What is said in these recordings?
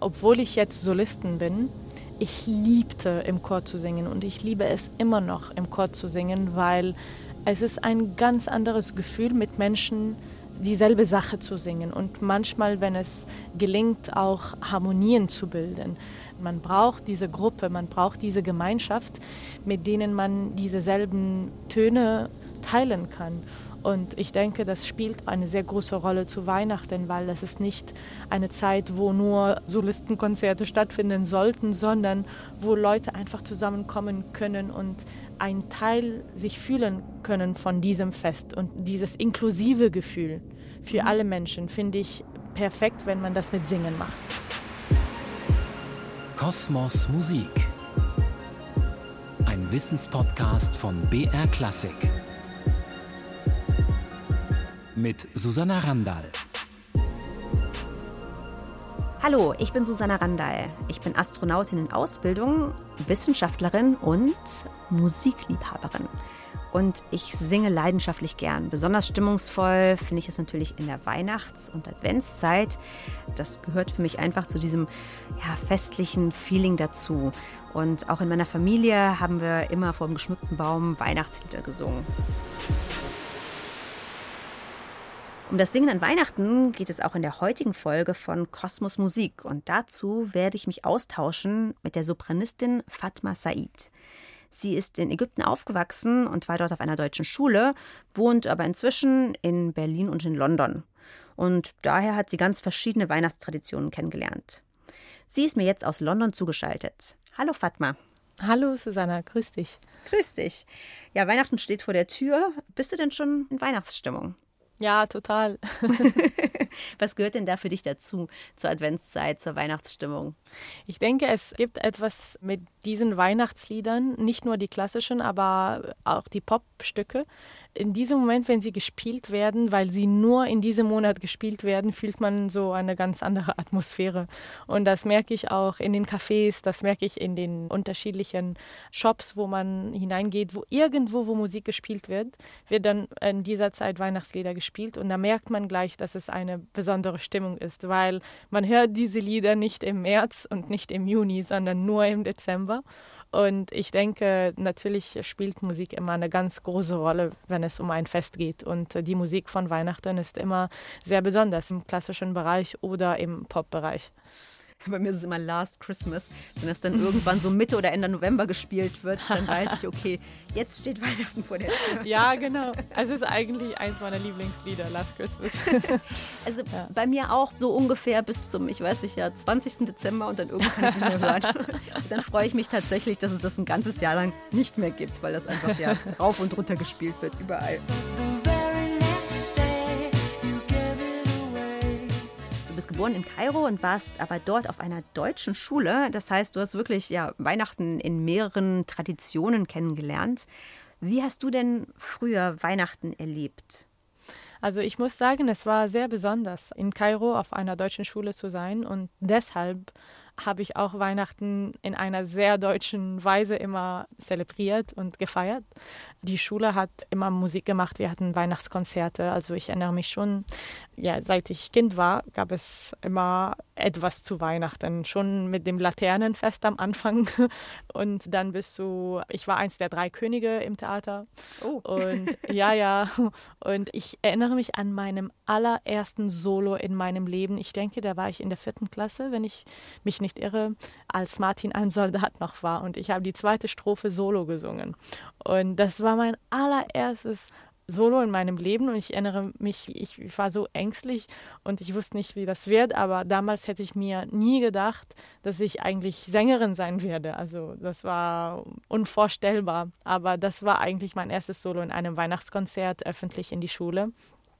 obwohl ich jetzt Solistin bin, ich liebte im Chor zu singen und ich liebe es immer noch im Chor zu singen, weil es ist ein ganz anderes Gefühl mit Menschen dieselbe Sache zu singen und manchmal, wenn es gelingt, auch Harmonien zu bilden. Man braucht diese Gruppe, man braucht diese Gemeinschaft, mit denen man dieselben Töne teilen kann. Und ich denke, das spielt eine sehr große Rolle zu Weihnachten, weil das ist nicht eine Zeit, wo nur Solistenkonzerte stattfinden sollten, sondern wo Leute einfach zusammenkommen können und ein Teil sich fühlen können von diesem Fest. Und dieses inklusive Gefühl für mhm. alle Menschen finde ich perfekt, wenn man das mit Singen macht. Kosmos Musik. Ein Wissenspodcast von BR Klassik mit Susanna Randall. Hallo, ich bin Susanna Randall. Ich bin Astronautin in Ausbildung, Wissenschaftlerin und Musikliebhaberin. Und ich singe leidenschaftlich gern. Besonders stimmungsvoll finde ich es natürlich in der Weihnachts- und Adventszeit. Das gehört für mich einfach zu diesem ja, festlichen Feeling dazu. Und auch in meiner Familie haben wir immer vor dem geschmückten Baum Weihnachtslieder gesungen. Um das Singen an Weihnachten geht es auch in der heutigen Folge von Kosmos Musik und dazu werde ich mich austauschen mit der Sopranistin Fatma Said. Sie ist in Ägypten aufgewachsen und war dort auf einer deutschen Schule, wohnt aber inzwischen in Berlin und in London. Und daher hat sie ganz verschiedene Weihnachtstraditionen kennengelernt. Sie ist mir jetzt aus London zugeschaltet. Hallo Fatma. Hallo Susanna, grüß dich. Grüß dich. Ja, Weihnachten steht vor der Tür. Bist du denn schon in Weihnachtsstimmung? Ja, total. Was gehört denn da für dich dazu, zur Adventszeit, zur Weihnachtsstimmung? Ich denke, es gibt etwas mit diesen Weihnachtsliedern, nicht nur die klassischen, aber auch die Popstücke, in diesem Moment, wenn sie gespielt werden, weil sie nur in diesem Monat gespielt werden, fühlt man so eine ganz andere Atmosphäre. Und das merke ich auch in den Cafés, das merke ich in den unterschiedlichen Shops, wo man hineingeht, wo irgendwo, wo Musik gespielt wird, wird dann in dieser Zeit Weihnachtslieder gespielt. Und da merkt man gleich, dass es eine besondere Stimmung ist, weil man hört diese Lieder nicht im März und nicht im Juni, sondern nur im Dezember. Und ich denke, natürlich spielt Musik immer eine ganz große Rolle, wenn es um ein Fest geht. Und die Musik von Weihnachten ist immer sehr besonders im klassischen Bereich oder im Pop-Bereich. Bei mir ist es immer Last Christmas. Wenn das dann irgendwann so Mitte oder Ende November gespielt wird, dann weiß ich, okay, jetzt steht Weihnachten vor der Tür. Ja, genau. Also es ist eigentlich eins meiner Lieblingslieder, Last Christmas. Also ja. bei mir auch so ungefähr bis zum, ich weiß nicht, ja, 20. Dezember und dann irgendwann kann ich es nicht mehr hören. Und dann freue ich mich tatsächlich, dass es das ein ganzes Jahr lang nicht mehr gibt, weil das einfach ja rauf und runter gespielt wird, überall. Bist geboren in Kairo und warst aber dort auf einer deutschen Schule. Das heißt, du hast wirklich ja, Weihnachten in mehreren Traditionen kennengelernt. Wie hast du denn früher Weihnachten erlebt? Also ich muss sagen, es war sehr besonders, in Kairo auf einer deutschen Schule zu sein und deshalb habe ich auch Weihnachten in einer sehr deutschen Weise immer zelebriert und gefeiert. Die Schule hat immer Musik gemacht, wir hatten Weihnachtskonzerte. Also ich erinnere mich schon, ja, seit ich Kind war, gab es immer etwas zu Weihnachten. Schon mit dem Laternenfest am Anfang. Und dann bist du, ich war eins der drei Könige im Theater. Oh. Und ja, ja. Und ich erinnere mich an meinem allerersten Solo in meinem Leben. Ich denke, da war ich in der vierten Klasse, wenn ich mich nicht irre, als Martin ein Soldat noch war. Und ich habe die zweite Strophe Solo gesungen. Und das war mein allererstes Solo in meinem Leben und ich erinnere mich, ich war so ängstlich und ich wusste nicht, wie das wird, aber damals hätte ich mir nie gedacht, dass ich eigentlich Sängerin sein werde. Also das war unvorstellbar, aber das war eigentlich mein erstes Solo in einem Weihnachtskonzert öffentlich in die Schule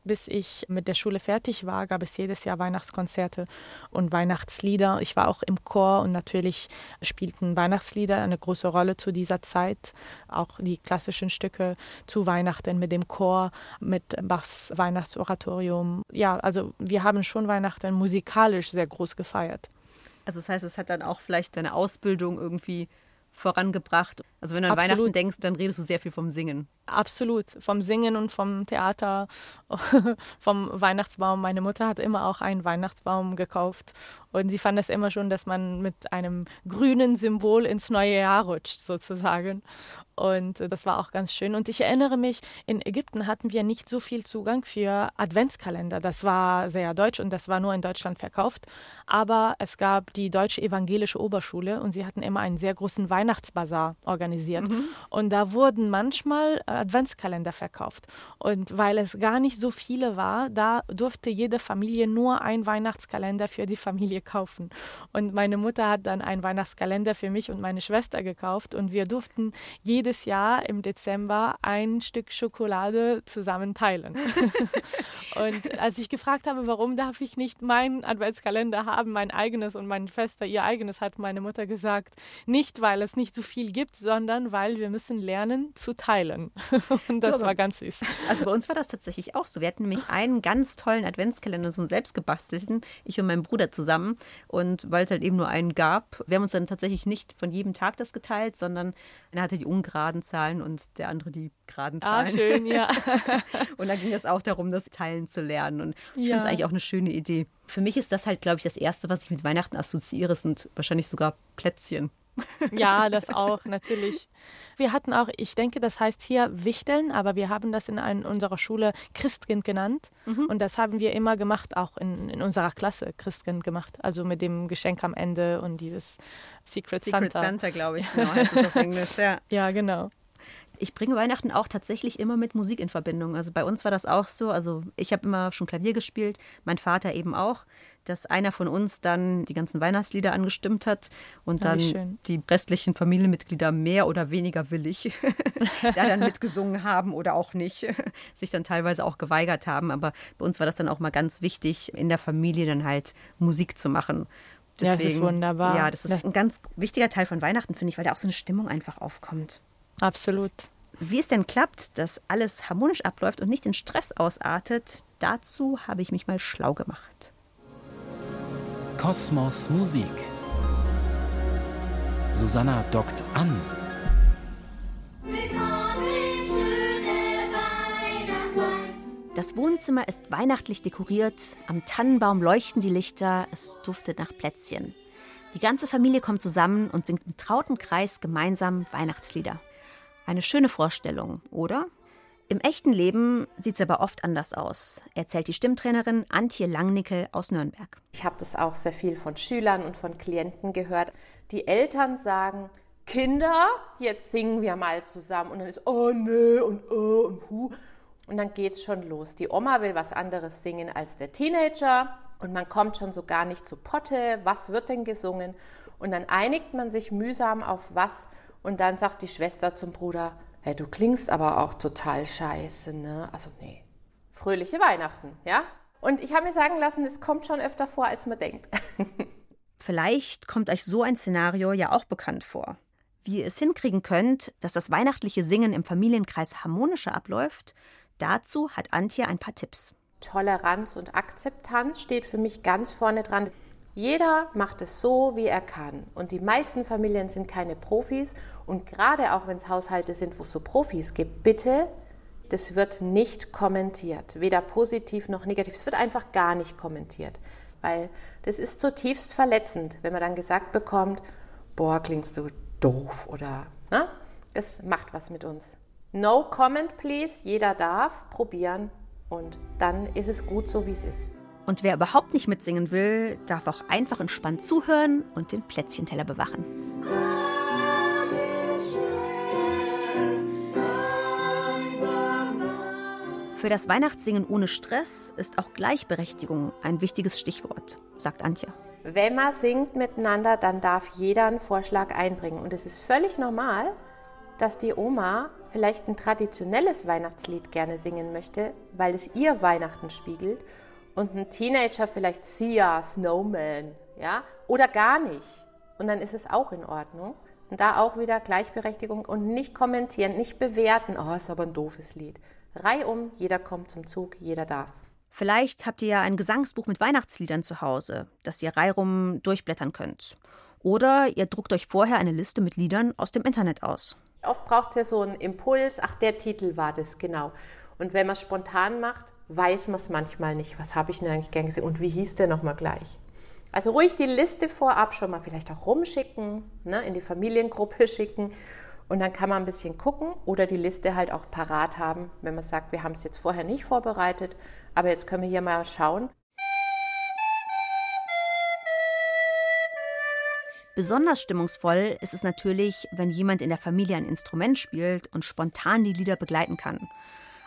bis ich mit der Schule fertig war, gab es jedes Jahr Weihnachtskonzerte und Weihnachtslieder. Ich war auch im Chor und natürlich spielten Weihnachtslieder eine große Rolle zu dieser Zeit. Auch die klassischen Stücke zu Weihnachten mit dem Chor, mit Bachs Weihnachtsoratorium. Ja, also wir haben schon Weihnachten musikalisch sehr groß gefeiert. Also das heißt, es hat dann auch vielleicht deine Ausbildung irgendwie vorangebracht. Also wenn du an Absolut. Weihnachten denkst, dann redest du sehr viel vom Singen. Absolut. Vom Singen und vom Theater, vom Weihnachtsbaum. Meine Mutter hat immer auch einen Weihnachtsbaum gekauft. Und sie fand es immer schon, dass man mit einem grünen Symbol ins neue Jahr rutscht, sozusagen. Und das war auch ganz schön. Und ich erinnere mich, in Ägypten hatten wir nicht so viel Zugang für Adventskalender. Das war sehr deutsch und das war nur in Deutschland verkauft. Aber es gab die Deutsche Evangelische Oberschule und sie hatten immer einen sehr großen Weihnachtsbazar organisiert. Mhm. Und da wurden manchmal Adventskalender verkauft. Und weil es gar nicht so viele war, da durfte jede Familie nur einen Weihnachtskalender für die Familie kaufen. Und meine Mutter hat dann einen Weihnachtskalender für mich und meine Schwester gekauft und wir durften jedes Jahr im Dezember ein Stück Schokolade zusammen teilen. und als ich gefragt habe, warum darf ich nicht meinen Adventskalender haben, mein eigenes und meine Schwester ihr eigenes, hat meine Mutter gesagt, nicht weil es nicht so viel gibt, sondern weil wir müssen lernen zu teilen. und das war ganz süß. Also bei uns war das tatsächlich auch so. Wir hatten nämlich einen ganz tollen Adventskalender, so einen selbstgebastelten, ich und mein Bruder zusammen. Und weil es halt eben nur einen gab, wir haben uns dann tatsächlich nicht von jedem Tag das geteilt, sondern einer hatte die ungeraden Zahlen und der andere die geraden Ah, Zahlen. schön, ja. und da ging es auch darum, das Teilen zu lernen. Und ich Ja. finde es eigentlich auch eine schöne Idee. Für mich ist das halt, glaube ich, das Erste, was ich mit Weihnachten assoziiere, sind wahrscheinlich sogar Plätzchen. Ja, das auch, natürlich. Wir hatten auch, ich denke, das heißt hier Wichteln, aber wir haben das in ein, unserer Schule Christkind genannt. Und das haben wir immer gemacht, auch in, in unserer Klasse Christkind gemacht. Also mit dem Geschenk am Ende und dieses Secret, Secret Santa. Santa, glaube ich, genau, heißt es auf Englisch, ja. Ja, genau. Ich bringe Weihnachten auch tatsächlich immer mit Musik in Verbindung. Also bei uns war das auch so. Also ich habe immer schon Klavier gespielt, mein Vater eben auch, dass einer von uns dann die ganzen Weihnachtslieder angestimmt hat und Ah, dann die restlichen Familienmitglieder mehr oder weniger willig da dann mitgesungen haben oder auch nicht, sich dann teilweise auch geweigert haben. Aber bei uns war das dann auch mal ganz wichtig, in der Familie dann halt Musik zu machen. Ja, das ist wunderbar. Ja, das ist ein ganz wichtiger Teil von Weihnachten, finde ich, weil da auch so eine Stimmung einfach aufkommt. Absolut. Wie es denn klappt, dass alles harmonisch abläuft und nicht in Stress ausartet, dazu habe ich mich mal schlau gemacht. Kosmos Musik. Susanna dockt an. Willkommen, schöne Weihnachtszeit. Das Wohnzimmer ist weihnachtlich dekoriert, am Tannenbaum leuchten die Lichter, es duftet nach Plätzchen. Die ganze Familie kommt zusammen und singt im trauten Kreis gemeinsam Weihnachtslieder. Eine schöne Vorstellung, oder? Im echten Leben sieht es aber oft anders aus, erzählt die Stimmtrainerin Antje Langnickel aus Nürnberg. Ich habe das auch sehr viel von Schülern und von Klienten gehört. Die Eltern sagen, Kinder, jetzt singen wir mal zusammen. Und dann ist, oh nee und oh und hu. Und dann geht's schon los. Die Oma will was anderes singen als der Teenager. Und man kommt schon so gar nicht zu Potte. Was wird denn gesungen? Und dann einigt man sich mühsam auf was. Und dann sagt die Schwester zum Bruder, hey, du klingst aber auch total scheiße, ne? Also nee, fröhliche Weihnachten, ja? Und ich habe mir sagen lassen, es kommt schon öfter vor, als man denkt. Vielleicht kommt euch so ein Szenario ja auch bekannt vor. Wie ihr es hinkriegen könnt, dass das weihnachtliche Singen im Familienkreis harmonischer abläuft, dazu hat Antje ein paar Tipps. Toleranz und Akzeptanz steht für mich ganz vorne dran. Jeder macht es so, wie er kann. Und die meisten Familien sind keine Profis. Und gerade auch wenn es Haushalte sind, wo es so Profis gibt, bitte, das wird nicht kommentiert. Weder positiv noch negativ. Es wird einfach gar nicht kommentiert. Weil das ist zutiefst verletzend, wenn man dann gesagt bekommt, boah, klingst du doof oder, ne? Es macht was mit uns. No comment, please. Jeder darf probieren und dann ist es gut so, wie es ist. Und wer überhaupt nicht mitsingen will, darf auch einfach entspannt zuhören und den Plätzchenteller bewachen. Für das Weihnachtssingen ohne Stress ist auch Gleichberechtigung ein wichtiges Stichwort, sagt Antje. Wenn man singt miteinander, dann darf jeder einen Vorschlag einbringen. Und es ist völlig normal, dass die Oma vielleicht ein traditionelles Weihnachtslied gerne singen möchte, weil es ihr Weihnachten spiegelt. Und ein Teenager vielleicht Sia, Snowman, ja, oder gar nicht. Und dann ist es auch in Ordnung. Und da auch wieder Gleichberechtigung und nicht kommentieren, nicht bewerten, oh, ist aber ein doofes Lied. Reihum, jeder kommt zum Zug, jeder darf. Vielleicht habt ihr ja ein Gesangsbuch mit Weihnachtsliedern zu Hause, das ihr reihum durchblättern könnt. Oder ihr druckt euch vorher eine Liste mit Liedern aus dem Internet aus. Oft braucht es ja so einen Impuls, ach, der Titel war das, genau. Und wenn man es spontan macht, weiß man es manchmal nicht. Was habe ich denn eigentlich gern gesehen und wie hieß der nochmal gleich? Also ruhig die Liste vorab schon mal vielleicht auch rumschicken, ne, in die Familiengruppe schicken und dann kann man ein bisschen gucken oder die Liste halt auch parat haben, wenn man sagt, wir haben es jetzt vorher nicht vorbereitet, aber jetzt können wir hier mal schauen. Besonders stimmungsvoll ist es natürlich, wenn jemand in der Familie ein Instrument spielt und spontan die Lieder begleiten kann.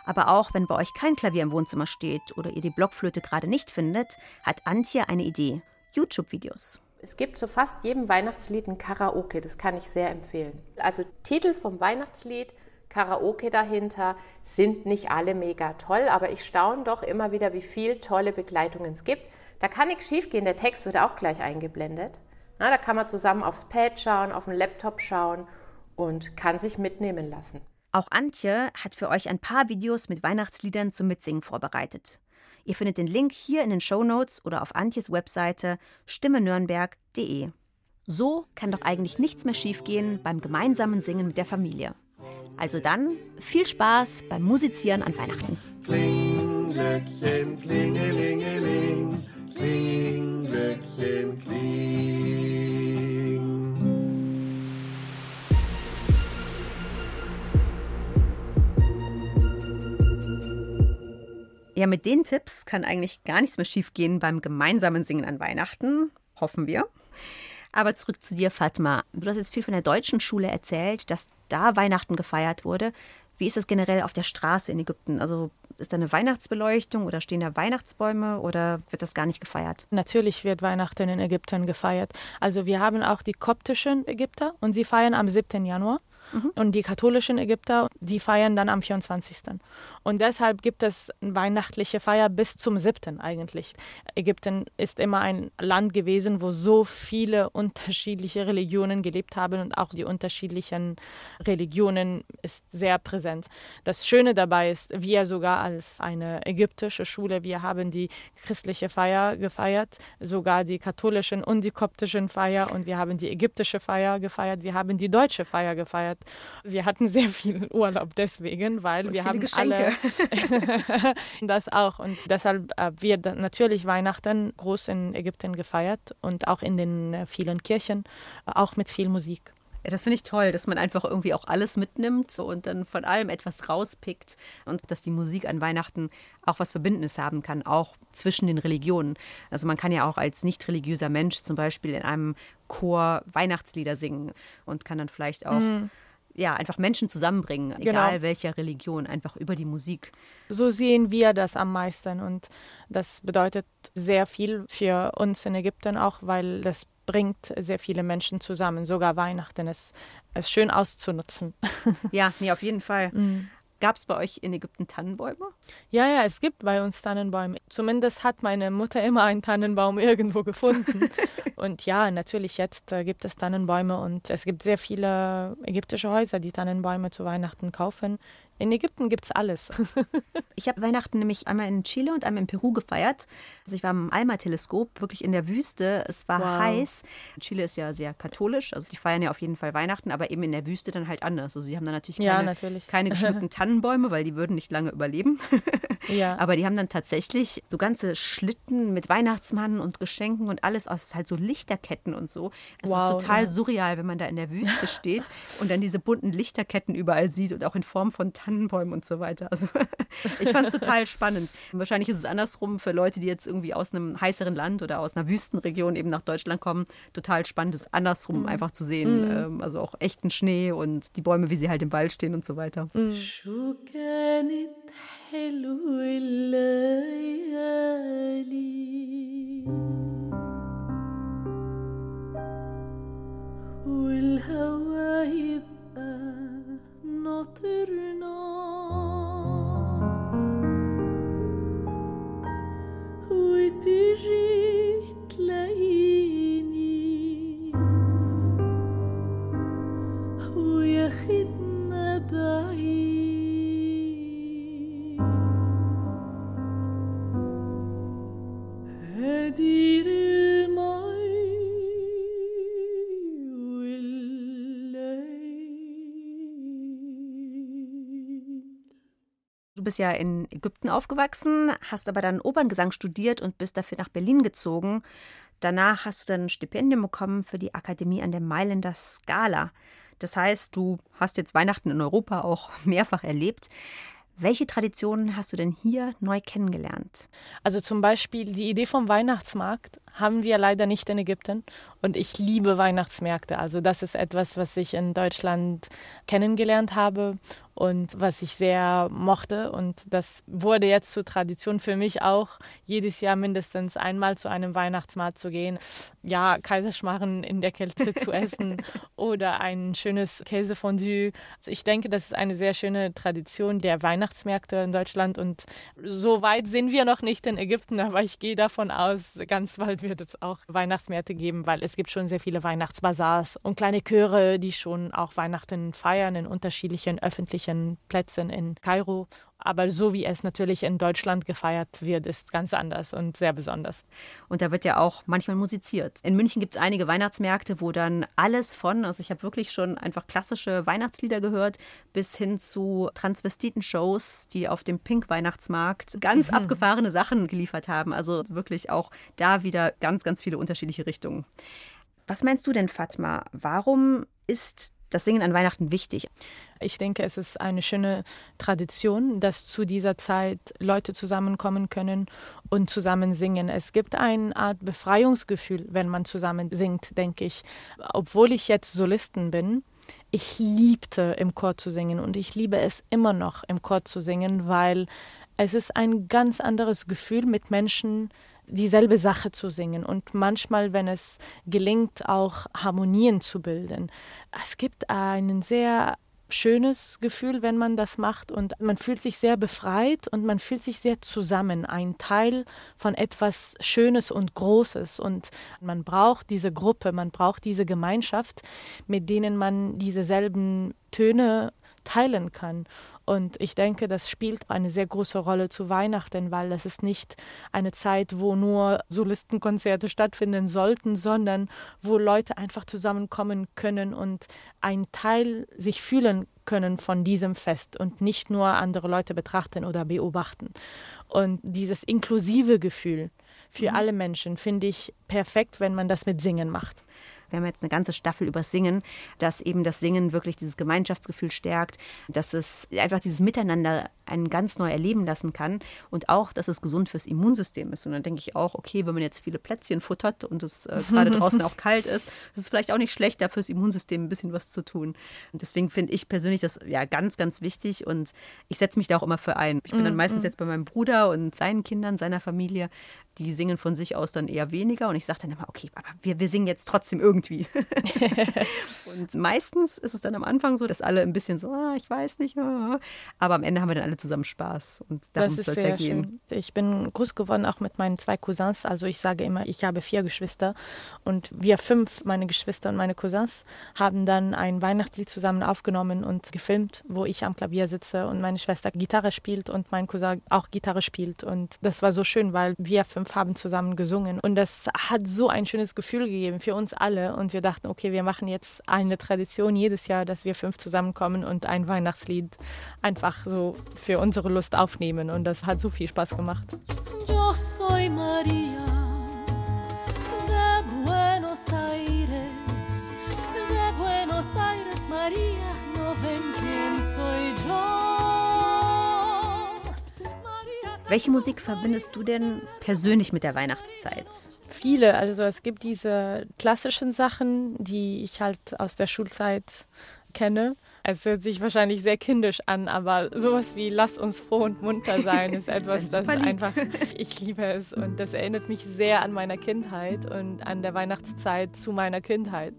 Aber auch wenn bei euch kein Klavier im Wohnzimmer steht oder ihr die Blockflöte gerade nicht findet, hat Antje eine Idee. YouTube-Videos. Es gibt zu fast jedem Weihnachtslied ein Karaoke, das kann ich sehr empfehlen. Also Titel vom Weihnachtslied, Karaoke dahinter, sind nicht alle mega toll, aber ich staune doch immer wieder, wie viel tolle Begleitungen es gibt. Da kann nichts schiefgehen, der Text wird auch gleich eingeblendet. Na, da kann man zusammen aufs Pad schauen, auf den Laptop schauen und kann sich mitnehmen lassen. Auch Antje hat für euch ein paar Videos mit Weihnachtsliedern zum Mitsingen vorbereitet. Ihr findet den Link hier in den Show Notes oder auf Antjes Webseite stimmenürnberg.de. So kann doch eigentlich nichts mehr schiefgehen beim gemeinsamen Singen mit der Familie. Also dann viel Spaß beim Musizieren an Weihnachten. Kling. Ja, mit den Tipps kann eigentlich gar nichts mehr schiefgehen beim gemeinsamen Singen an Weihnachten. Hoffen wir. Aber zurück zu dir, Fatma. Du hast jetzt viel von der deutschen Schule erzählt, dass da Weihnachten gefeiert wurde. Wie ist das generell auf der Straße in Ägypten? Also ist da eine Weihnachtsbeleuchtung oder stehen da Weihnachtsbäume oder wird das gar nicht gefeiert? Natürlich wird Weihnachten in Ägypten gefeiert. Also wir haben auch die koptischen Ägypter und sie feiern am 7. Januar. Und die katholischen Ägypter, die feiern dann am 24. Und deshalb gibt es weihnachtliche Feier bis zum 7. eigentlich. Ägypten ist immer ein Land gewesen, wo so viele unterschiedliche Religionen gelebt haben und auch die unterschiedlichen Religionen ist sehr präsent. Das Schöne dabei ist, wir sogar als eine ägyptische Schule, wir haben die christliche Feier gefeiert, sogar die katholischen und die koptischen Feier und wir haben die ägyptische Feier gefeiert, wir haben die deutsche Feier gefeiert. Wir hatten sehr viel Urlaub deswegen, weil Und wir haben Geschenke. alle das auch und deshalb äh, wird natürlich Weihnachten groß in Ägypten gefeiert und auch in den äh, vielen Kirchen, äh, auch mit viel Musik. Das finde ich toll, dass man einfach irgendwie auch alles mitnimmt und dann von allem etwas rauspickt und dass die Musik an Weihnachten auch was Verbindendes haben kann, auch zwischen den Religionen. Also man kann ja auch als nicht religiöser Mensch zum Beispiel in einem Chor Weihnachtslieder singen und kann dann vielleicht auch ja, einfach Menschen zusammenbringen, egal Genau. welcher Religion, einfach über die Musik. So sehen wir das am meisten und das bedeutet sehr viel für uns in Ägypten auch, weil das bringt sehr viele Menschen zusammen. Sogar Weihnachten ist, ist schön auszunutzen. Ja, nee, auf jeden Fall. Gab es bei euch in Ägypten Tannenbäume? Ja, ja, es gibt bei uns Tannenbäume. Zumindest hat meine Mutter immer einen Tannenbaum irgendwo gefunden. und ja, natürlich jetzt äh, gibt es Tannenbäume und es gibt sehr viele ägyptische Häuser, die Tannenbäume zu Weihnachten kaufen. In Ägypten gibt es alles. Ich habe Weihnachten nämlich einmal in Chile und einmal in Peru gefeiert. Also ich war am Alma-Teleskop, wirklich in der Wüste. Es war Wow. heiß. Chile ist ja sehr katholisch, also die feiern ja auf jeden Fall Weihnachten, aber eben in der Wüste dann halt anders. Also sie haben dann natürlich Ja, keine, natürlich. keine geschmückten Tannenbäume, weil die würden nicht lange überleben. ja. Aber die haben dann tatsächlich so ganze Schlitten mit Weihnachtsmann und Geschenken und alles aus halt so Lichterketten und so. Es Wow, ist total ja. surreal, wenn man da in der Wüste steht und dann diese bunten Lichterketten überall sieht und auch in Form von Tannenbäumen und so weiter. Also ich fand es total spannend. Wahrscheinlich ist es andersrum für Leute, die jetzt irgendwie aus einem heißeren Land oder aus einer Wüstenregion eben nach Deutschland kommen. Total spannend, es andersrum einfach zu sehen. Ähm, Also auch echten Schnee und die Bäume, wie sie halt im Wald stehen und so weiter. شو كانت حلوة الليالي والهوا يبقى ناطرنا. وتجي تلاقيني وياخدنا بعيد. Bist ja in Ägypten aufgewachsen, hast aber dann Operngesang studiert und bist dafür nach Berlin gezogen. Danach hast du dann ein Stipendium bekommen für die Akademie an der Mailänder Scala. Das heißt, du hast jetzt Weihnachten in Europa auch mehrfach erlebt. Welche Traditionen hast du denn hier neu kennengelernt? Also zum Beispiel die Idee vom Weihnachtsmarkt haben wir leider nicht in Ägypten. Und ich liebe Weihnachtsmärkte. Also das ist etwas, was ich in Deutschland kennengelernt habe und was ich sehr mochte. Und das wurde jetzt zur Tradition für mich auch, jedes Jahr mindestens einmal zu einem Weihnachtsmarkt zu gehen. Ja, Kaiserschmarren in der Kälte zu essen oder ein schönes Käsefondue. Also ich denke, das ist eine sehr schöne Tradition der Weihnachtsmärkte in Deutschland. Und so weit sind wir noch nicht in Ägypten, aber ich gehe davon aus, ganz bald wird es auch Weihnachtsmärkte geben, weil es gibt schon sehr viele Weihnachtsbasars und kleine Chöre, die schon auch Weihnachten feiern in unterschiedlichen öffentlichen Plätzen in Kairo. Aber so wie es natürlich in Deutschland gefeiert wird, ist ganz anders und sehr besonders. Und da wird ja auch manchmal musiziert. In München gibt es einige Weihnachtsmärkte, wo dann alles von, also ich habe wirklich schon einfach klassische Weihnachtslieder gehört, bis hin zu Transvestiten-Shows, die auf dem Pink-Weihnachtsmarkt ganz abgefahrene Sachen geliefert haben. Also wirklich auch da wieder ganz, ganz viele unterschiedliche Richtungen. Was meinst du denn, Fatma? Warum ist das Singen an Weihnachten wichtig? Ich denke, es ist eine schöne Tradition, dass zu dieser Zeit Leute zusammenkommen können und zusammen singen. Es gibt eine Art Befreiungsgefühl, wenn man zusammen singt, denke ich. Obwohl ich jetzt Solistin bin, ich liebte im Chor zu singen und ich liebe es immer noch im Chor zu singen, weil es ist ein ganz anderes Gefühl mit Menschen dieselbe Sache zu singen und manchmal, wenn es gelingt, auch Harmonien zu bilden. Es gibt ein sehr schönes Gefühl, wenn man das macht und man fühlt sich sehr befreit und man fühlt sich sehr zusammen, ein Teil von etwas Schönes und Großes und man braucht diese Gruppe, man braucht diese Gemeinschaft, mit denen man dieselben Töne teilen kann. Und ich denke, das spielt eine sehr große Rolle zu Weihnachten, weil das ist nicht eine Zeit, wo nur Solistenkonzerte stattfinden sollten, sondern wo Leute einfach zusammenkommen können und ein Teil sich fühlen können von diesem Fest und nicht nur andere Leute betrachten oder beobachten. Und dieses inklusive Gefühl für alle Menschen finde ich perfekt, wenn man das mit Singen macht. Wir haben jetzt eine ganze Staffel über Singen, dass eben das Singen wirklich dieses Gemeinschaftsgefühl stärkt, dass es einfach dieses Miteinander ein ganz neu erleben lassen kann und auch, dass es gesund fürs Immunsystem ist. Und dann denke ich auch, okay, wenn man jetzt viele Plätzchen futtert und es äh, gerade draußen auch kalt ist, ist es vielleicht auch nicht schlecht, da fürs Immunsystem ein bisschen was zu tun. Und deswegen finde ich persönlich das ja ganz, ganz wichtig und ich setze mich da auch immer für ein. Ich bin dann meistens jetzt bei meinem Bruder und seinen Kindern, seiner Familie, die singen von sich aus dann eher weniger und ich sage dann immer, okay, aber wir, wir singen jetzt trotzdem irgendwie. und meistens ist es dann am Anfang so, dass alle ein bisschen so, ah, ich weiß nicht, ah. aber am Ende haben wir dann alle zusammen Spaß und darum Das soll ist es ja sehr gehen. schön. Ich bin groß geworden auch mit meinen zwei Cousins. Also ich sage immer, ich habe vier Geschwister und wir fünf, meine Geschwister und meine Cousins, haben dann ein Weihnachtslied zusammen aufgenommen und gefilmt, wo ich am Klavier sitze und meine Schwester Gitarre spielt und mein Cousin auch Gitarre spielt. Und das war so schön, weil wir fünf haben zusammen gesungen und das hat so ein schönes Gefühl gegeben für uns alle. Und wir dachten, okay, wir machen jetzt eine Tradition jedes Jahr, dass wir fünf zusammenkommen und ein Weihnachtslied einfach so für unsere Lust aufnehmen. Und das hat so viel Spaß gemacht. Yo soy María de Buenos Aires, de Buenos Aires, María, no ven quién soy yo. María, Welche Musik verbindest du denn persönlich mit der Weihnachtszeit? Viele, also es gibt diese klassischen Sachen, die ich halt aus der Schulzeit kenne. Es hört sich wahrscheinlich sehr kindisch an, aber sowas wie Lass uns froh und munter sein ist etwas, das super Lied. einfach, ich liebe es und das erinnert mich sehr an meine Kindheit und an der Weihnachtszeit zu meiner Kindheit.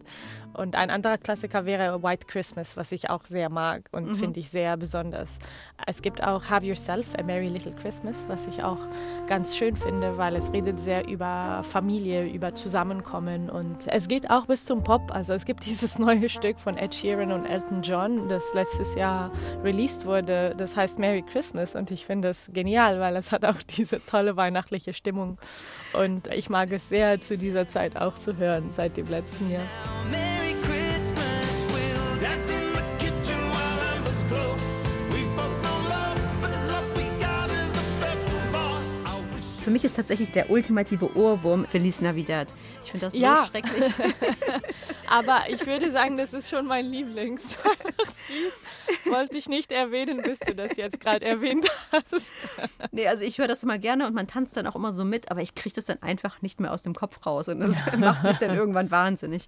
Und ein anderer Klassiker wäre White Christmas, was ich auch sehr mag und finde ich sehr besonders. Es gibt auch Have Yourself, A Merry Little Christmas, was ich auch ganz schön finde, weil es redet sehr über Familie, über Zusammenkommen und es geht auch bis zum Pop. Also es gibt dieses neue Stück von Ed Sheeran und Elton John, das letztes Jahr released wurde. Das heißt Merry Christmas und ich finde es genial, weil es hat auch diese tolle weihnachtliche Stimmung und ich mag es sehr zu dieser Zeit auch zu hören seit dem letzten Jahr. Für mich ist tatsächlich der ultimative Ohrwurm Feliz Navidad. Ich finde das so Ja. schrecklich. Aber ich würde sagen, das ist schon mein Lieblingsweihnachtslied. Wollte ich nicht erwähnen, bis du das jetzt gerade erwähnt hast. nee, also ich höre das immer gerne und man tanzt dann auch immer so mit, aber ich kriege das dann einfach nicht mehr aus dem Kopf raus und das macht mich dann irgendwann wahnsinnig.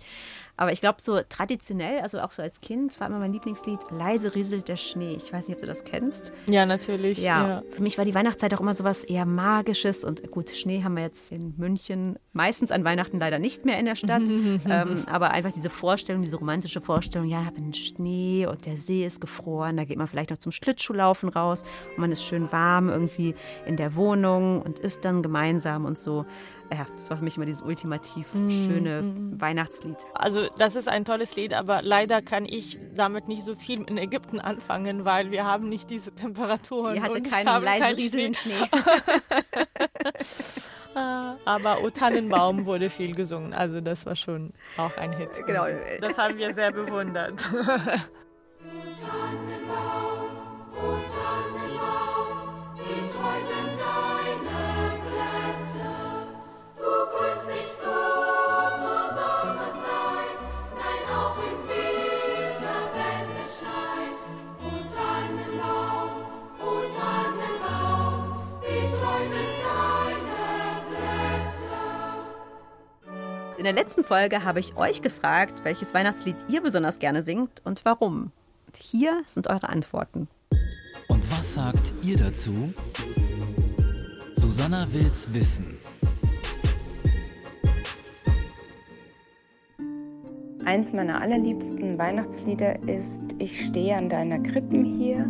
Aber ich glaube, so traditionell, also auch so als Kind, war immer mein Lieblingslied Leise rieselt der Schnee. Ich weiß nicht, ob du das kennst. Ja, natürlich. Ja, für mich war die Weihnachtszeit auch immer so was eher Magisches und gut, Schnee haben wir jetzt in München meistens an Weihnachten leider nicht mehr in der Stadt, ähm, aber einfach diese Vorstellung, diese romantische Vorstellung, ja, ich bin Schnee und der See ist gefroren, da geht man vielleicht noch zum Schlittschuhlaufen raus und man ist schön warm irgendwie in der Wohnung und isst dann gemeinsam und so. Ja, das war für mich immer dieses ultimativ schöne Weihnachtslied. Also das ist ein tolles Lied, aber leider kann ich damit nicht so viel in Ägypten anfangen, weil wir haben nicht diese Temperaturen. Ihr hatte und keinen haben leise keinen rieselnden Schnee. Ah, Aber O Tannenbaum wurde viel gesungen, also das war schon auch ein Hit. Genau. Das haben wir sehr bewundert. Tannenbaum, o Tannenbaum, wie In der letzten Folge habe ich euch gefragt, welches Weihnachtslied ihr besonders gerne singt und warum. Und hier sind eure Antworten. Und was sagt ihr dazu? Susanna will's wissen. Eins meiner allerliebsten Weihnachtslieder ist Ich stehe an deiner Krippen hier.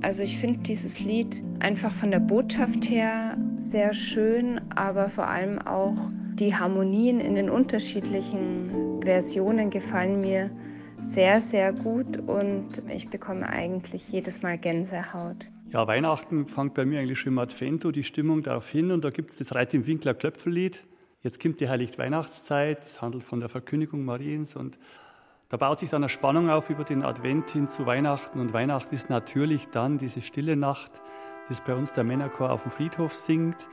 Also ich finde dieses Lied einfach von der Botschaft her sehr schön, aber vor allem auch die Harmonien in den unterschiedlichen Versionen gefallen mir sehr, sehr gut und ich bekomme eigentlich jedes Mal Gänsehaut. Ja, Weihnachten fängt bei mir eigentlich schon im Advento die Stimmung darauf hin und da gibt es das Reit im Winkler Klöpfellied. Jetzt kommt die Heiligt-Weihnachtszeit, das handelt von der Verkündigung Mariens und da baut sich dann eine Spannung auf über den Advent hin zu Weihnachten und Weihnachten ist natürlich dann diese stille Nacht, das bei uns der Männerchor auf dem Friedhof singt,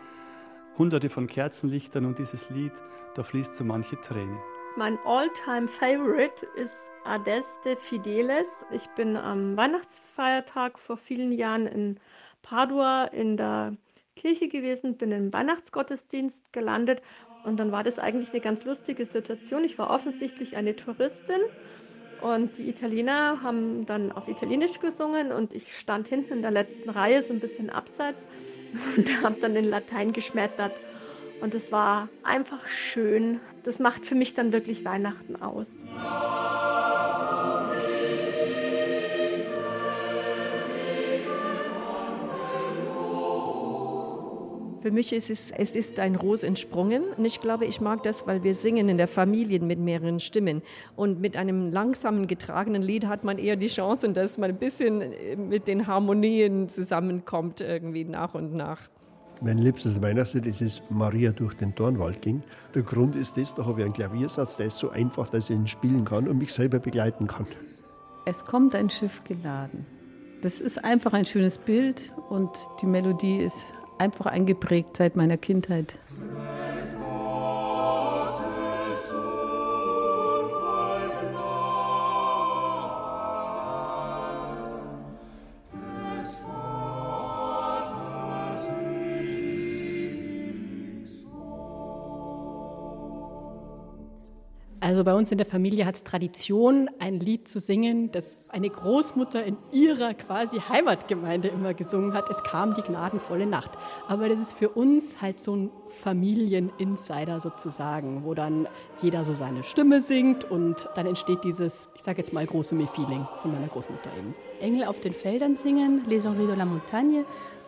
hunderte von Kerzenlichtern und dieses Lied, da fließt so manche Träne. Mein all-time favorite ist Adeste Fideles. Ich bin am Weihnachtsfeiertag vor vielen Jahren in Padua in der Kirche gewesen, bin im Weihnachtsgottesdienst gelandet und dann war das eigentlich eine ganz lustige Situation. Ich war offensichtlich eine Touristin und die Italiener haben dann auf Italienisch gesungen und ich stand hinten in der letzten Reihe, so ein bisschen abseits und habe dann in Latein geschmettert. Und es war einfach schön. Das macht für mich dann wirklich Weihnachten aus. Für mich ist es, es ist ein Ros entsprungen und ich glaube, ich mag das, weil wir singen in der Familie mit mehreren Stimmen und mit einem langsamen getragenen Lied hat man eher die Chance, dass man ein bisschen mit den Harmonien zusammenkommt irgendwie nach und nach. Mein liebstes Weihnachtslied ist es Maria durch den Dornwald ging. Der Grund ist das, da habe ich einen Klaviersatz, der ist so einfach, dass ich ihn spielen kann und mich selber begleiten kann. Es kommt ein Schiff geladen. Das ist einfach ein schönes Bild und die Melodie ist einfach eingeprägt seit meiner Kindheit. Also bei uns in der Familie hat es Tradition, ein Lied zu singen, das eine Großmutter in ihrer quasi Heimatgemeinde immer gesungen hat. Es kam die gnadenvolle Nacht. Aber das ist für uns halt so ein Familieninsider sozusagen, wo dann jeder so seine Stimme singt und dann entsteht dieses, ich sage jetzt mal, große Me-Feeling von meiner Großmutter eben. Engel auf den Feldern singen, Les Henri de la Montagne,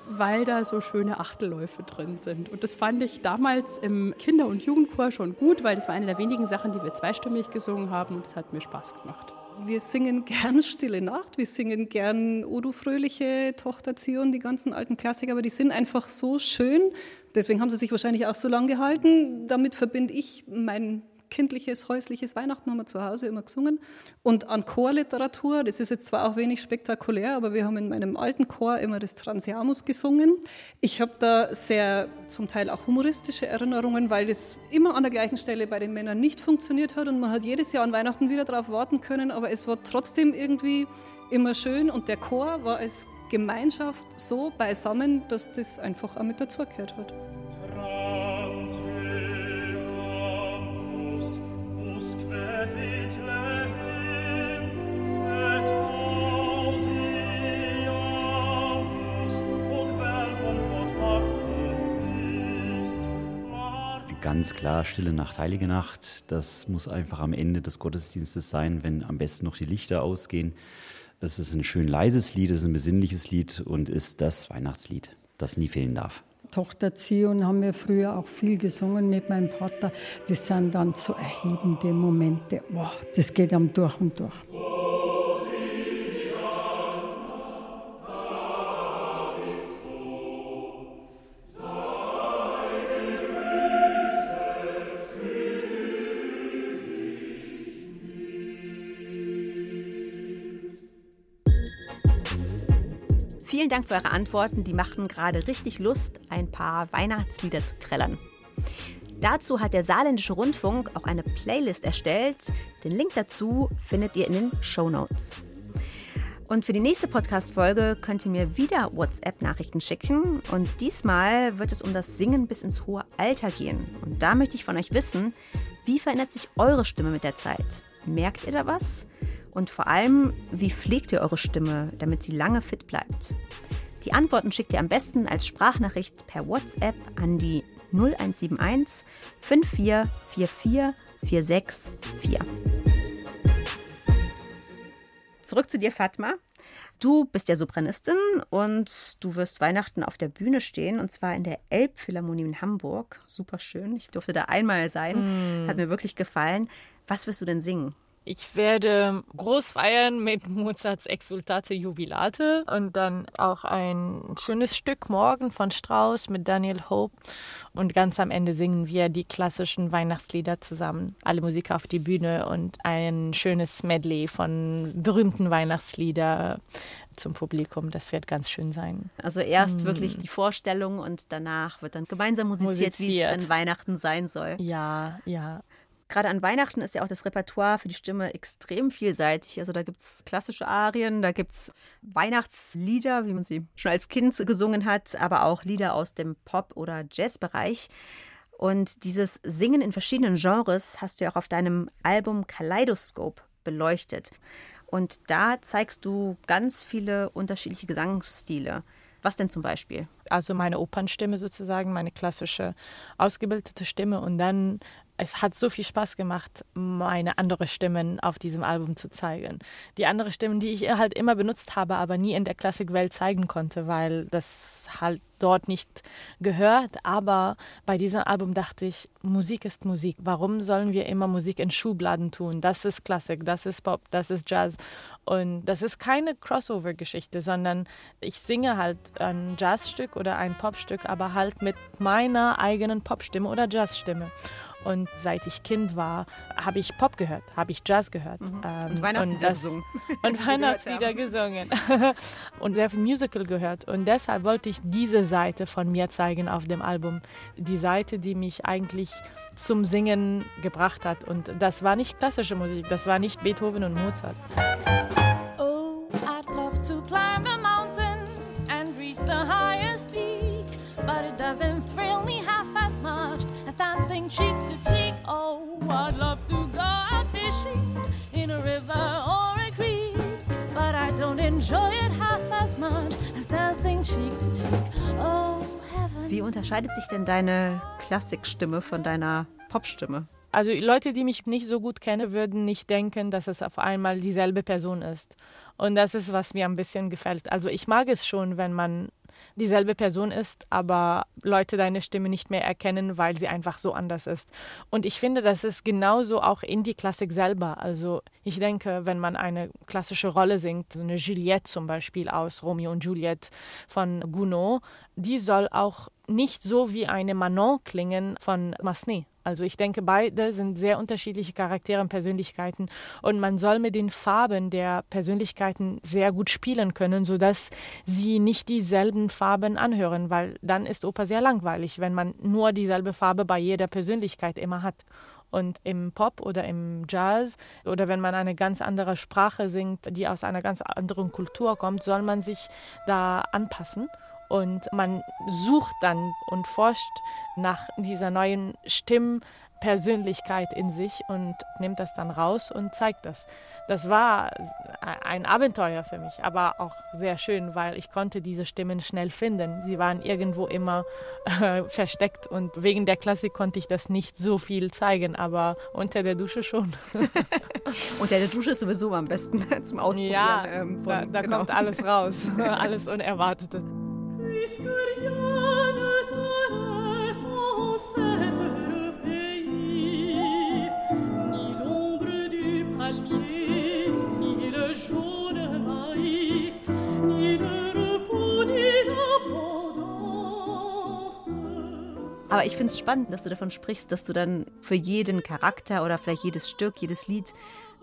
weil da so schöne Achtelläufe drin sind. Und das fand ich damals im Kinder- und Jugendchor schon gut, weil das war eine der wenigen Sachen, die wir zweistimmig gesungen haben und es hat mir Spaß gemacht. Wir singen gern Stille Nacht, wir singen gern Odo Fröhliche, Tochter Zion, die ganzen alten Klassiker, aber die sind einfach so schön. Deswegen haben sie sich wahrscheinlich auch so lange gehalten. Damit verbinde ich mein kindliches, häusliches Weihnachten haben wir zu Hause immer gesungen. Und an Chorliteratur, das ist jetzt zwar auch wenig spektakulär, aber wir haben in meinem alten Chor immer das Transiamus gesungen. Ich habe da sehr zum Teil auch humoristische Erinnerungen, weil das immer an der gleichen Stelle bei den Männern nicht funktioniert hat und man hat jedes Jahr an Weihnachten wieder darauf warten können, aber es war trotzdem irgendwie immer schön und der Chor war als Gemeinschaft so beisammen, dass das einfach auch mit dazugehört hat. Ganz klar, Stille Nacht, Heilige Nacht, das muss einfach am Ende des Gottesdienstes sein, wenn am besten noch die Lichter ausgehen. Es ist ein schön leises Lied, es ist ein besinnliches Lied und ist das Weihnachtslied, das nie fehlen darf. Tochter Zion haben wir früher auch viel gesungen mit meinem Vater. Das sind dann so erhebende Momente. Boah, das geht am durch und durch. Dank für eure Antworten. Die machten gerade richtig Lust, ein paar Weihnachtslieder zu trällern. Dazu hat der Saarländische Rundfunk auch eine Playlist erstellt. Den Link dazu findet ihr in den Show Notes. Und für die nächste Podcast-Folge könnt ihr mir wieder WhatsApp-Nachrichten schicken. Und diesmal wird es um das Singen bis ins hohe Alter gehen. Und da möchte ich von euch wissen, wie verändert sich eure Stimme mit der Zeit? Merkt ihr da was? Und vor allem, wie pflegt ihr eure Stimme, damit sie lange fit bleibt? Die Antworten schickt ihr am besten als Sprachnachricht per WhatsApp an die 0171 5444 464. Zurück zu dir, Fatma. Du bist ja Sopranistin und du wirst Weihnachten auf der Bühne stehen und zwar in der Elbphilharmonie in Hamburg. Super schön. Ich durfte da einmal sein. Mm. Hat mir wirklich gefallen. Was wirst du denn singen? Ich werde groß feiern mit Mozarts Exultate Jubilate und dann auch ein schönes Stück morgen von Strauss mit Daniel Hope. Und ganz am Ende singen wir die klassischen Weihnachtslieder zusammen. Alle Musiker auf die Bühne und ein schönes Medley von berühmten Weihnachtslieder zum Publikum. Das wird ganz schön sein. Also erst Mm. wirklich die Vorstellung und danach wird dann gemeinsam musiziert, wie es Musiziert. an Weihnachten sein soll. Ja, ja. Gerade an Weihnachten ist ja auch das Repertoire für die Stimme extrem vielseitig. Also da gibt es klassische Arien, da gibt es Weihnachtslieder, wie man sie schon als Kind gesungen hat, aber auch Lieder aus dem Pop- oder Jazzbereich. Und dieses Singen in verschiedenen Genres hast du ja auch auf deinem Album Kaleidoscope beleuchtet. Und da zeigst du ganz viele unterschiedliche Gesangsstile. Was denn zum Beispiel? Also meine Opernstimme sozusagen, meine klassische ausgebildete Stimme und dann es hat so viel Spaß gemacht, meine andere Stimmen auf diesem Album zu zeigen. Die andere Stimmen, die ich halt immer benutzt habe, aber nie in der Klassikwelt zeigen konnte, weil das halt dort nicht gehört. Aber bei diesem Album dachte ich, Musik ist Musik. Warum sollen wir immer Musik in Schubladen tun? Das ist Klassik, das ist Pop, das ist Jazz. Und das ist keine Crossover-Geschichte, sondern ich singe halt ein Jazzstück oder ein Popstück, aber halt mit meiner eigenen Popstimme oder Jazzstimme. Und seit ich Kind war, habe ich Pop gehört, habe ich Jazz gehört. Ähm, Und Weihnachtslieder das- gesungen. Und Weihnachtslieder gesungen. und sehr viel Musical gehört. Und deshalb wollte ich diese Seite von mir zeigen auf dem Album. Die Seite, die mich eigentlich zum Singen gebracht hat. Und das war nicht klassische Musik, das war nicht Beethoven und Mozart. Oh, I'd love to climb a mountain and reach the highest peak, but it doesn't thrill me much dancing cheek to cheek. Oh, I'd love to go out fishing in a river or a creek, but I don't enjoy it half as much as dancing cheek to cheek. Oh, heaven. Wie unterscheidet sich denn deine Klassikstimme von deiner Popstimme? Also Leute, die mich nicht so gut kennen, würden nicht denken, dass es auf einmal dieselbe Person ist. Und das ist, was mir ein bisschen gefällt. Also ich mag es schon, wenn man dieselbe Person ist, aber Leute deine Stimme nicht mehr erkennen, weil sie einfach so anders ist. Und ich finde, das ist genauso auch in die Klassik selber. Also ich denke, wenn man eine klassische Rolle singt, so eine Juliette zum Beispiel aus Romeo und Juliette von Gounod, die soll auch nicht so wie eine Manon klingen von Massenet. Also ich denke, beide sind sehr unterschiedliche Charaktere und Persönlichkeiten und man soll mit den Farben der Persönlichkeiten sehr gut spielen können, sodass sie nicht dieselben Farben anhören, weil dann ist Oper sehr langweilig, wenn man nur dieselbe Farbe bei jeder Persönlichkeit immer hat. Und im Pop oder im Jazz oder wenn man eine ganz andere Sprache singt, die aus einer ganz anderen Kultur kommt, soll man sich da anpassen. Und man sucht dann und forscht nach dieser neuen Stimmpersönlichkeit in sich und nimmt das dann raus und zeigt das. Das war ein Abenteuer für mich, aber auch sehr schön, weil ich konnte diese Stimmen schnell finden. Sie waren irgendwo immer äh, versteckt und wegen der Klassik konnte ich das nicht so viel zeigen, aber unter der Dusche schon. unter der Dusche ist sowieso am besten zum Ausprobieren. Ja, ähm, von, da, da genau. kommt alles raus, alles Unerwartete. Aber ich finde es spannend, dass du davon sprichst, dass du dann für jeden Charakter oder vielleicht jedes Stück, jedes Lied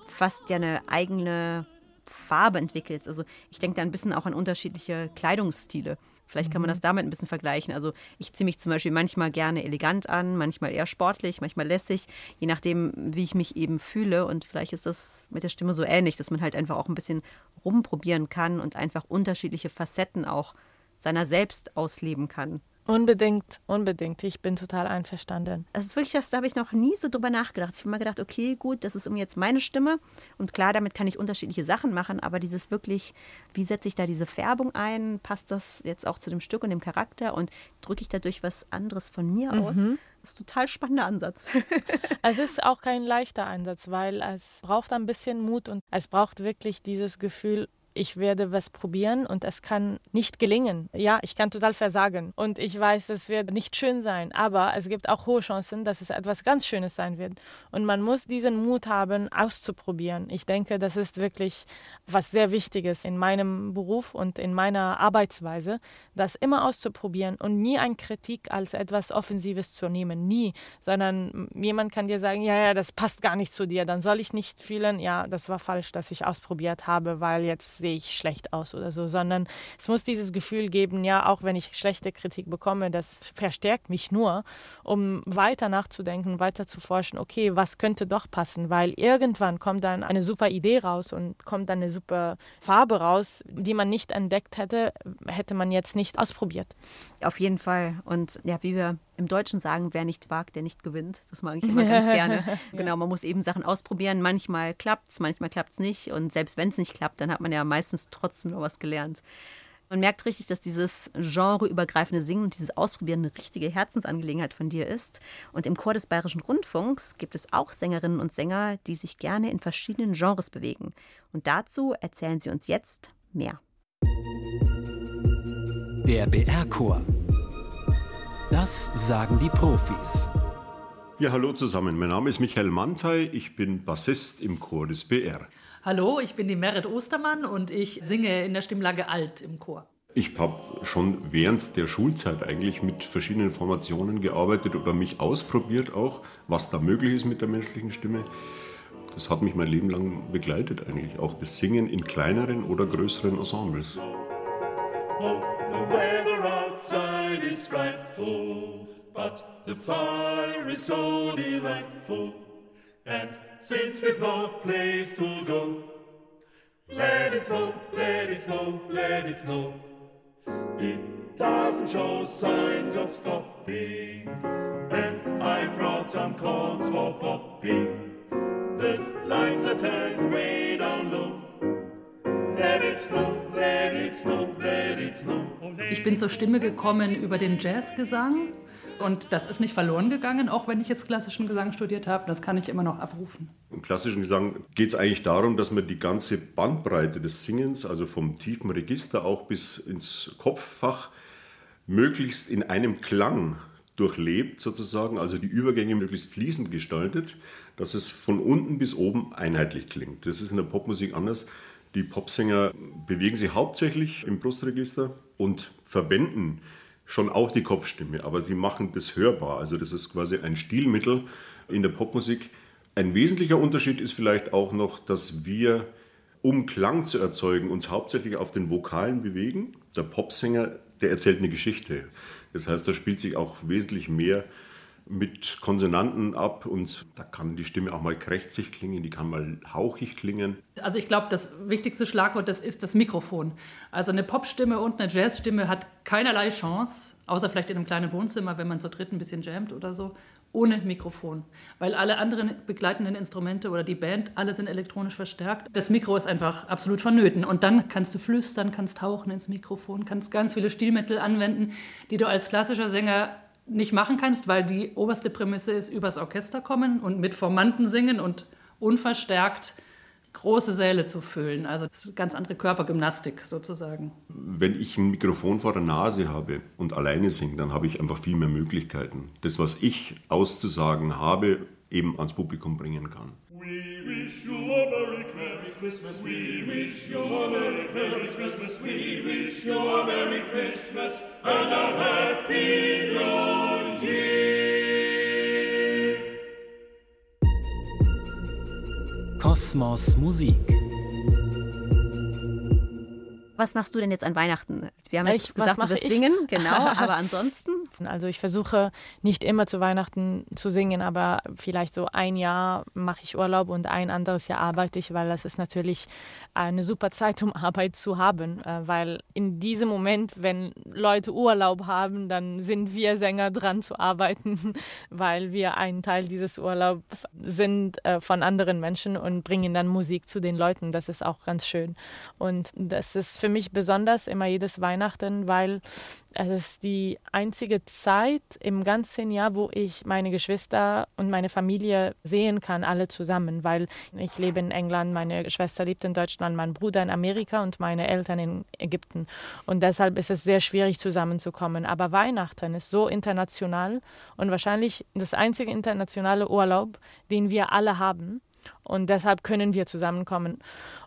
fast ja eine eigene Farbe entwickelst. Also ich denke da ein bisschen auch an unterschiedliche Kleidungsstile. Vielleicht kann man Mhm. das damit ein bisschen vergleichen. Also ich ziehe mich zum Beispiel manchmal gerne elegant an, manchmal eher sportlich, manchmal lässig, je nachdem, wie ich mich eben fühle. Und vielleicht ist das mit der Stimme so ähnlich, dass man halt einfach auch ein bisschen rumprobieren kann und einfach unterschiedliche Facetten auch seiner selbst ausleben kann. Unbedingt, unbedingt. Ich bin total einverstanden. Das ist wirklich das, da habe ich noch nie so drüber nachgedacht. Ich habe immer gedacht, okay, gut, das ist irgendwie jetzt meine Stimme. Und klar, damit kann ich unterschiedliche Sachen machen, aber dieses wirklich, wie setze ich da diese Färbung ein? Passt das jetzt auch zu dem Stück und dem Charakter? Und drücke ich dadurch was anderes von mir aus? Mhm. Das ist ein total spannender Ansatz. Es ist auch kein leichter Einsatz, weil es braucht ein bisschen Mut und es braucht wirklich dieses Gefühl, ich werde was probieren und es kann nicht gelingen. Ja, ich kann total versagen und ich weiß, es wird nicht schön sein, aber es gibt auch hohe Chancen, dass es etwas ganz Schönes sein wird. Und man muss diesen Mut haben, auszuprobieren. Ich denke, das ist wirklich was sehr Wichtiges in meinem Beruf und in meiner Arbeitsweise, das immer auszuprobieren und nie eine Kritik als etwas Offensives zu nehmen. Nie, sondern jemand kann dir sagen, ja, ja, das passt gar nicht zu dir. Dann soll ich nicht fühlen, ja, das war falsch, dass ich ausprobiert habe, weil jetzt sehe ich schlecht aus oder so, sondern es muss dieses Gefühl geben, ja, auch wenn ich schlechte Kritik bekomme, das verstärkt mich nur, um weiter nachzudenken, weiter zu forschen, okay, was könnte doch passen, weil irgendwann kommt dann eine super Idee raus und kommt dann eine super Farbe raus, die man nicht entdeckt hätte, hätte man jetzt nicht ausprobiert. Auf jeden Fall. Und ja, wie wir im Deutschen sagen, wer nicht wagt, der nicht gewinnt. Das mag ich immer ganz gerne. Genau, man muss eben Sachen ausprobieren. Manchmal klappt es, manchmal klappt es nicht. Und selbst wenn es nicht klappt, dann hat man ja meistens trotzdem noch was gelernt. Man merkt richtig, dass dieses genreübergreifende Singen und dieses Ausprobieren eine richtige Herzensangelegenheit von dir ist. Und im Chor des Bayerischen Rundfunks gibt es auch Sängerinnen und Sänger, die sich gerne in verschiedenen Genres bewegen. Und dazu erzählen sie uns jetzt mehr. Der BR-Chor. Das sagen die Profis. Ja, hallo zusammen. Mein Name ist Michael Mantai. Ich bin Bassist im Chor des BR. Hallo, ich bin die Merit Ostermann und ich singe in der Stimmlage Alt im Chor. Ich habe schon während der Schulzeit eigentlich mit verschiedenen Formationen gearbeitet oder mich ausprobiert auch, was da möglich ist mit der menschlichen Stimme. Das hat mich mein Leben lang begleitet eigentlich, auch das Singen in kleineren oder größeren Ensembles. Oh, the weather outside is frightful, but the fire is so delightful. And since we've no place to go, let it snow, let it snow, let it snow. It doesn't show signs of stopping, and I've brought some corns for popping. The lights are turned way down low. Ich bin zur Stimme gekommen über den Jazzgesang und das ist nicht verloren gegangen, auch wenn ich jetzt klassischen Gesang studiert habe. Das kann ich immer noch abrufen. Im klassischen Gesang geht es eigentlich darum, dass man die ganze Bandbreite des Singens, also vom tiefen Register auch bis ins Kopffach, möglichst in einem Klang durchlebt sozusagen, also die Übergänge möglichst fließend gestaltet, dass es von unten bis oben einheitlich klingt. Das ist in der Popmusik anders. Die Popsänger bewegen sich hauptsächlich im Brustregister und verwenden schon auch die Kopfstimme, aber sie machen das hörbar. Also das ist quasi ein Stilmittel in der Popmusik. Ein wesentlicher Unterschied ist vielleicht auch noch, dass wir, um Klang zu erzeugen, uns hauptsächlich auf den Vokalen bewegen. Der Popsänger, der erzählt eine Geschichte. Das heißt, da spielt sich auch wesentlich mehr mit Konsonanten ab und da kann die Stimme auch mal krächzig klingen, die kann mal hauchig klingen. Also ich glaube, das wichtigste Schlagwort das ist das Mikrofon. Also eine Popstimme und eine Jazzstimme hat keinerlei Chance, außer vielleicht in einem kleinen Wohnzimmer, wenn man zu dritt ein bisschen jammt oder so, ohne Mikrofon. Weil alle anderen begleitenden Instrumente oder die Band, alle sind elektronisch verstärkt. Das Mikro ist einfach absolut vonnöten. Und dann kannst du flüstern, kannst tauchen ins Mikrofon, kannst ganz viele Stilmittel anwenden, die du als klassischer Sänger nicht machen kannst, weil die oberste Prämisse ist, übers Orchester kommen und mit Formanten singen und unverstärkt große Säle zu füllen. Also ganz andere Körpergymnastik sozusagen. Wenn ich ein Mikrofon vor der Nase habe und alleine singe, dann habe ich einfach viel mehr Möglichkeiten. Das, was ich auszusagen habe, eben ans Publikum bringen kann. We wish you a Merry Christmas. We wish you a Merry Christmas. We wish you a Merry Christmas and a Happy New Year. Kosmos Musik. Was machst du denn jetzt an Weihnachten? Wir haben jetzt Ich- gesagt, du wirst ich? singen, genau, aber ansonsten? Also ich versuche nicht immer zu Weihnachten zu singen, aber vielleicht so ein Jahr mache ich Urlaub und ein anderes Jahr arbeite ich, weil das ist natürlich eine super Zeit, um Arbeit zu haben. äh, Weil in diesem Moment, wenn Leute Urlaub haben, dann sind wir Sänger dran zu arbeiten, weil wir ein Teil dieses Urlaubs sind äh, von anderen Menschen und bringen dann Musik zu den Leuten. Das ist auch ganz schön. Und das ist für mich besonders immer jedes Weihnachten, weil es ist die einzige Zeit im ganzen Jahr, wo ich meine Geschwister und meine Familie sehen kann, alle zusammen, weil ich lebe in England, meine Schwester lebt in Deutschland, mein Bruder in Amerika und meine Eltern in Ägypten. Und deshalb ist es sehr schwierig zusammenzukommen. Aber Weihnachten ist so international und wahrscheinlich das einzige internationale Urlaub, den wir alle haben. Und deshalb können wir zusammenkommen.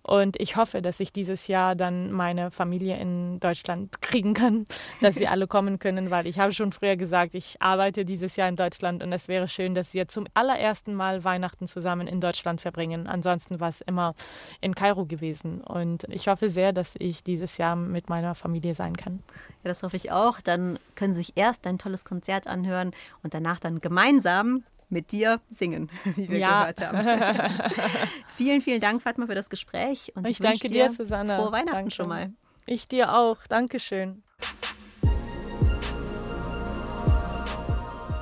Und ich hoffe, dass ich dieses Jahr dann meine Familie in Deutschland kriegen kann, dass sie alle kommen können, weil ich habe schon früher gesagt, ich arbeite dieses Jahr in Deutschland und es wäre schön, dass wir zum allerersten Mal Weihnachten zusammen in Deutschland verbringen. Ansonsten war es immer in Kairo gewesen. Und ich hoffe sehr, dass ich dieses Jahr mit meiner Familie sein kann. Ja, das hoffe ich auch. Dann können Sie sich erst ein tolles Konzert anhören und danach dann gemeinsam mit dir singen, wie wir Ja. gehört haben. vielen, vielen Dank, Fatma, für das Gespräch. Und Ich ich danke dir, dir Susanne. Frohe Weihnachten Danke. schon mal. Ich dir auch. Dankeschön.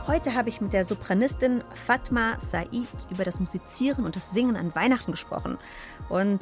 Heute habe ich mit der Sopranistin Fatma Said über das Musizieren und das Singen an Weihnachten gesprochen. Und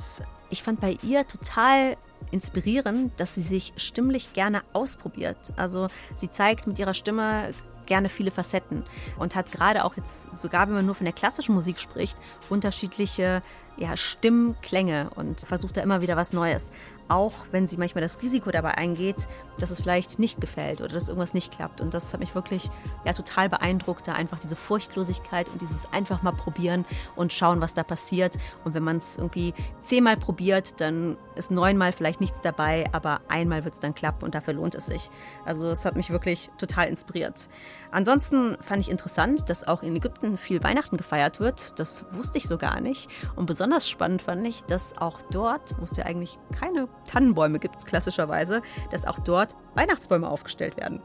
ich fand bei ihr total inspirierend, dass sie sich stimmlich gerne ausprobiert. Also sie zeigt mit ihrer Stimme gerne viele Facetten und hat gerade auch jetzt, sogar wenn man nur von der klassischen Musik spricht, unterschiedliche ja, Stimmklänge und versucht da immer wieder was Neues. Auch wenn sie manchmal das Risiko dabei eingeht, dass es vielleicht nicht gefällt oder dass irgendwas nicht klappt. Und das hat mich wirklich ja, total beeindruckt, da einfach diese Furchtlosigkeit und dieses einfach mal probieren und schauen, was da passiert. Und wenn man es irgendwie zehnmal probiert, dann ist neunmal vielleicht nichts dabei, aber einmal wird es dann klappen und dafür lohnt es sich. Also es hat mich wirklich total inspiriert. Ansonsten fand ich interessant, dass auch in Ägypten viel Weihnachten gefeiert wird. Das wusste ich so gar nicht. Und besonders spannend fand ich, dass auch dort, wo es ja eigentlich keine Tannenbäume gibt, klassischerweise, dass auch dort Weihnachtsbäume aufgestellt werden.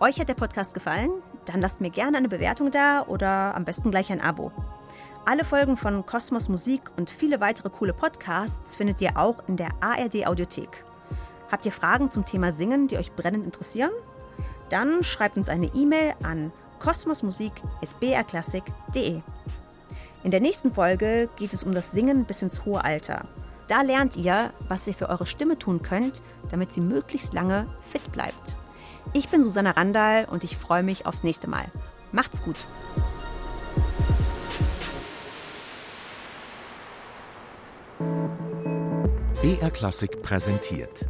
Euch hat der Podcast gefallen? Dann lasst mir gerne eine Bewertung da oder am besten gleich ein Abo. Alle Folgen von Kosmos Musik und viele weitere coole Podcasts findet ihr auch in der ARD Audiothek. Habt ihr Fragen zum Thema Singen, die euch brennend interessieren? Dann schreibt uns eine E-Mail an kosmosmusik.brklassik.de. In der nächsten Folge geht es um das Singen bis ins hohe Alter. Da lernt ihr, was ihr für eure Stimme tun könnt, damit sie möglichst lange fit bleibt. Ich bin Susanna Randall und ich freue mich aufs nächste Mal. Macht's gut! BR Klassik präsentiert.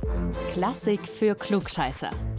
Klassik für Klugscheißer.